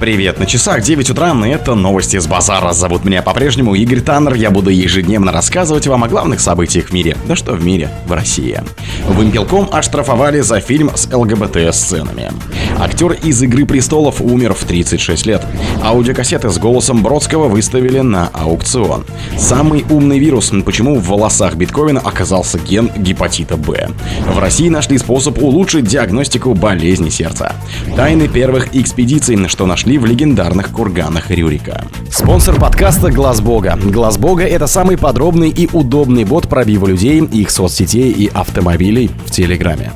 Привет, на часах 9 утра, и это новости с базара. Зовут меня по-прежнему Игорь Таннер. Я буду ежедневно рассказывать вам о главных событиях в мире. Да что в мире, в России. Вымпелком оштрафовали за фильм с ЛГБТ-сценами. Актер из «Игры престолов» умер в 36 лет. Аудиокассеты с голосом Бродского выставили на аукцион. Самый умный вирус. Почему в волосах биткоина оказался ген гепатита Б. В России нашли способ улучшить диагностику болезни сердца. Тайны первых экспедиций, что нашли нашли в легендарных курганах Рюрика. Спонсор подкаста Глаз Бога. Глаз Бога это самый подробный и удобный бот пробива людей, их соцсетей и автомобилей в Телеграме.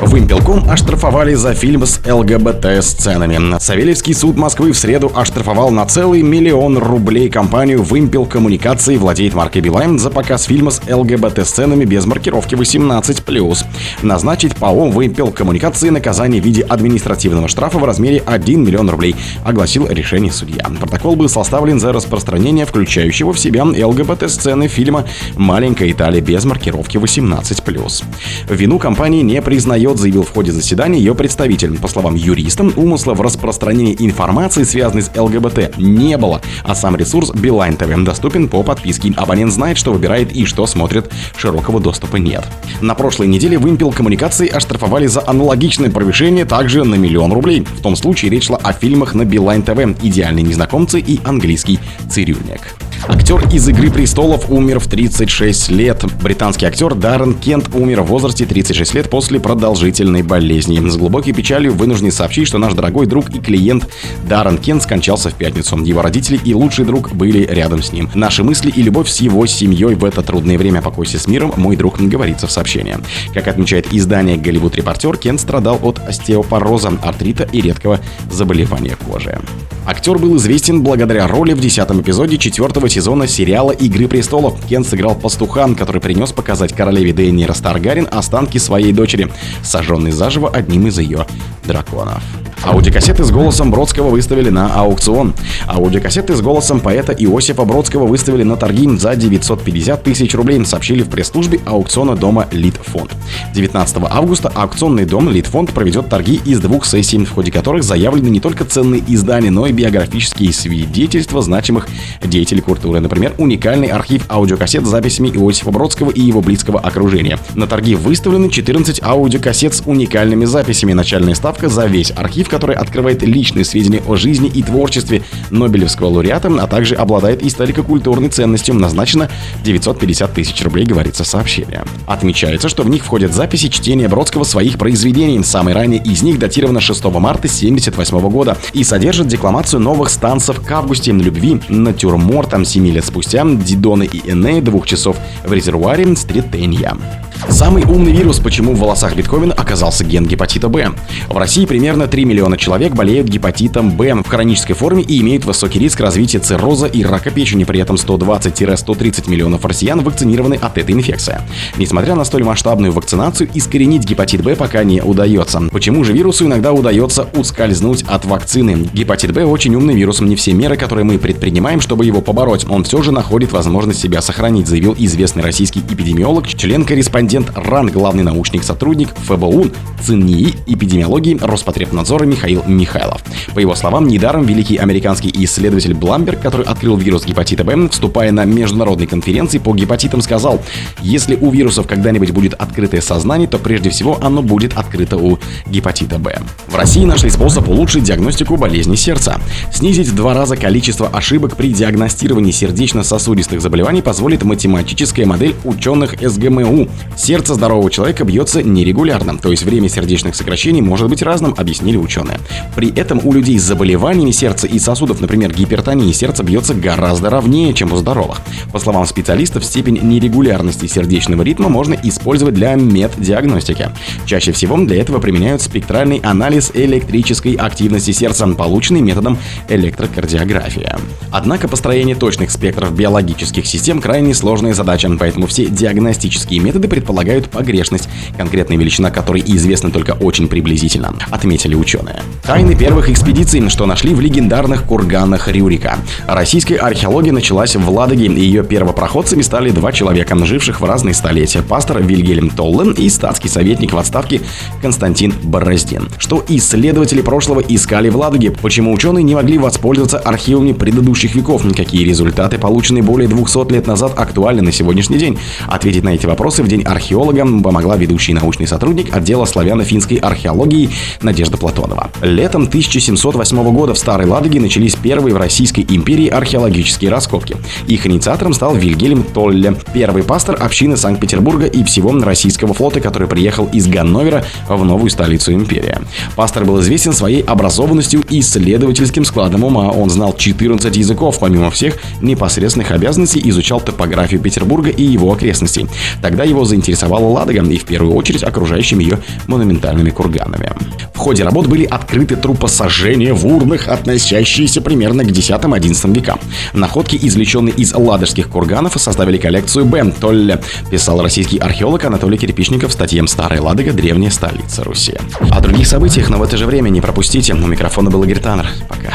Вымпелком оштрафовали за фильм с ЛГБТ-сценами. Савельевский суд Москвы в среду оштрафовал на целый миллион рублей компанию «Вымпел Коммуникации» владеет маркой Билайн за показ фильма с ЛГБТ-сценами без маркировки 18+. Назначить ПАО «Вымпел Коммуникации» наказание в виде административного штрафа в размере 1 миллион рублей, огласил решение судья. Протокол был составлен за распространение включающего в себя ЛГБТ-сцены фильма «Маленькая Италия» без маркировки 18+. Вину компании не признает признает, заявил в ходе заседания ее представитель. По словам юриста, умысла в распространении информации, связанной с ЛГБТ, не было, а сам ресурс Билайн ТВ доступен по подписке. Абонент знает, что выбирает и что смотрит, широкого доступа нет. На прошлой неделе вымпел коммуникации оштрафовали за аналогичное превышение также на миллион рублей. В том случае речь шла о фильмах на Билайн ТВ «Идеальные незнакомцы» и английский «Цирюльник». Актер из «Игры престолов» умер в 36 лет. Британский актер Даррен Кент умер в возрасте 36 лет после продолжительной болезни. С глубокой печалью вынужден сообщить, что наш дорогой друг и клиент Даррен Кент скончался в пятницу. Его родители и лучший друг были рядом с ним. Наши мысли и любовь с его семьей в это трудное время покойся с миром, мой друг, говорится в сообщении. Как отмечает издание «Голливуд Репортер», Кент страдал от остеопороза, артрита и редкого заболевания кожи. Актер был известен благодаря роли в десятом эпизоде четвертого сезона сериала «Игры престолов». Кен сыграл пастухан, который принес показать королеве Дейнира Старгарин останки своей дочери, сожженной заживо одним из ее драконов. Аудиокассеты с голосом Бродского выставили на аукцион. Аудиокассеты с голосом поэта Иосифа Бродского выставили на торги за 950 тысяч рублей, сообщили в пресс-службе аукциона дома Литфонд. 19 августа аукционный дом Литфонд проведет торги из двух сессий, в ходе которых заявлены не только ценные издания, но и биографические свидетельства значимых деятелей культуры. Например, уникальный архив аудиокассет с записями Иосифа Бродского и его близкого окружения. На торги выставлены 14 аудиокассет с уникальными записями. Начальная ставка за весь архив, который открывает личные сведения о жизни и творчестве Нобелевского лауреата, а также обладает историко-культурной ценностью, назначена 950 тысяч рублей, говорится в сообщении. Отмечается, что в них входят записи чтения Бродского своих произведений. Самый ранее из них датировано 6 марта 1978 года и содержит декламацию новых станцев к августе любви, натюрмортом 7 лет спустя, Дидона и Энея двух часов в резервуаре Стритенья. Самый умный вирус, почему в волосах биткоина оказался ген гепатита Б. В России примерно 3 миллиона человек болеют гепатитом Б в хронической форме и имеют высокий риск развития цирроза и рака печени. При этом 120-130 миллионов россиян вакцинированы от этой инфекции. Несмотря на столь масштабную вакцинацию, искоренить гепатит Б пока не удается. Почему же вирусу иногда удается ускользнуть от вакцины? Гепатит Б очень умный вирус. Не все меры, которые мы предпринимаем, чтобы его побороть, он все же находит возможность себя сохранить, заявил известный российский эпидемиолог, член-корреспондент корреспондент РАН, главный научный сотрудник ФБУ, ЦНИИ, эпидемиологии Роспотребнадзора Михаил Михайлов. По его словам, недаром великий американский исследователь Бламберг, который открыл вирус гепатита Б, выступая на международной конференции по гепатитам, сказал, если у вирусов когда-нибудь будет открытое сознание, то прежде всего оно будет открыто у гепатита Б. В России нашли способ улучшить диагностику болезни сердца. Снизить в два раза количество ошибок при диагностировании сердечно-сосудистых заболеваний позволит математическая модель ученых СГМУ, Сердце здорового человека бьется нерегулярно, то есть время сердечных сокращений может быть разным, объяснили ученые. При этом у людей с заболеваниями сердца и сосудов, например, гипертонии, сердце бьется гораздо ровнее, чем у здоровых. По словам специалистов, степень нерегулярности сердечного ритма можно использовать для меддиагностики. Чаще всего для этого применяют спектральный анализ электрической активности сердца, полученный методом электрокардиографии. Однако построение точных спектров биологических систем крайне сложная задача, поэтому все диагностические методы предполагают предполагают погрешность, конкретная величина которой известна только очень приблизительно, отметили ученые. Тайны первых экспедиций, что нашли в легендарных курганах Рюрика. Российская археология началась в Ладоге, и ее первопроходцами стали два человека, живших в разные столетия. Пастор Вильгельм Толлен и статский советник в отставке Константин Бороздин. Что исследователи прошлого искали в Ладоге, почему ученые не могли воспользоваться архивами предыдущих веков, какие результаты, полученные более 200 лет назад, актуальны на сегодняшний день. Ответить на эти вопросы в День археолога помогла ведущий научный сотрудник отдела славяно-финской археологии Надежда Платонова. Летом 1708 года в Старой Ладоге начались первые в Российской империи археологические раскопки. Их инициатором стал Вильгельм Толле, первый пастор общины Санкт-Петербурга и всего российского флота, который приехал из Ганновера в новую столицу империи. Пастор был известен своей образованностью и исследовательским складом ума. Он знал 14 языков, помимо всех непосредственных обязанностей изучал топографию Петербурга и его окрестностей. Тогда его заинтересовала Ладога и в первую очередь окружающими ее монументальными курганами. В ходе работ были открыты трупосожжения в урнах, относящиеся примерно к 10-11 векам. Находки, извлеченные из ладожских курганов, составили коллекцию Б. Толле, писал российский археолог Анатолий Кирпичников в статье «Старая Ладога. Древняя столица Руси». О других событиях, но в это же время не пропустите. У микрофона был Игорь Таннер. Пока.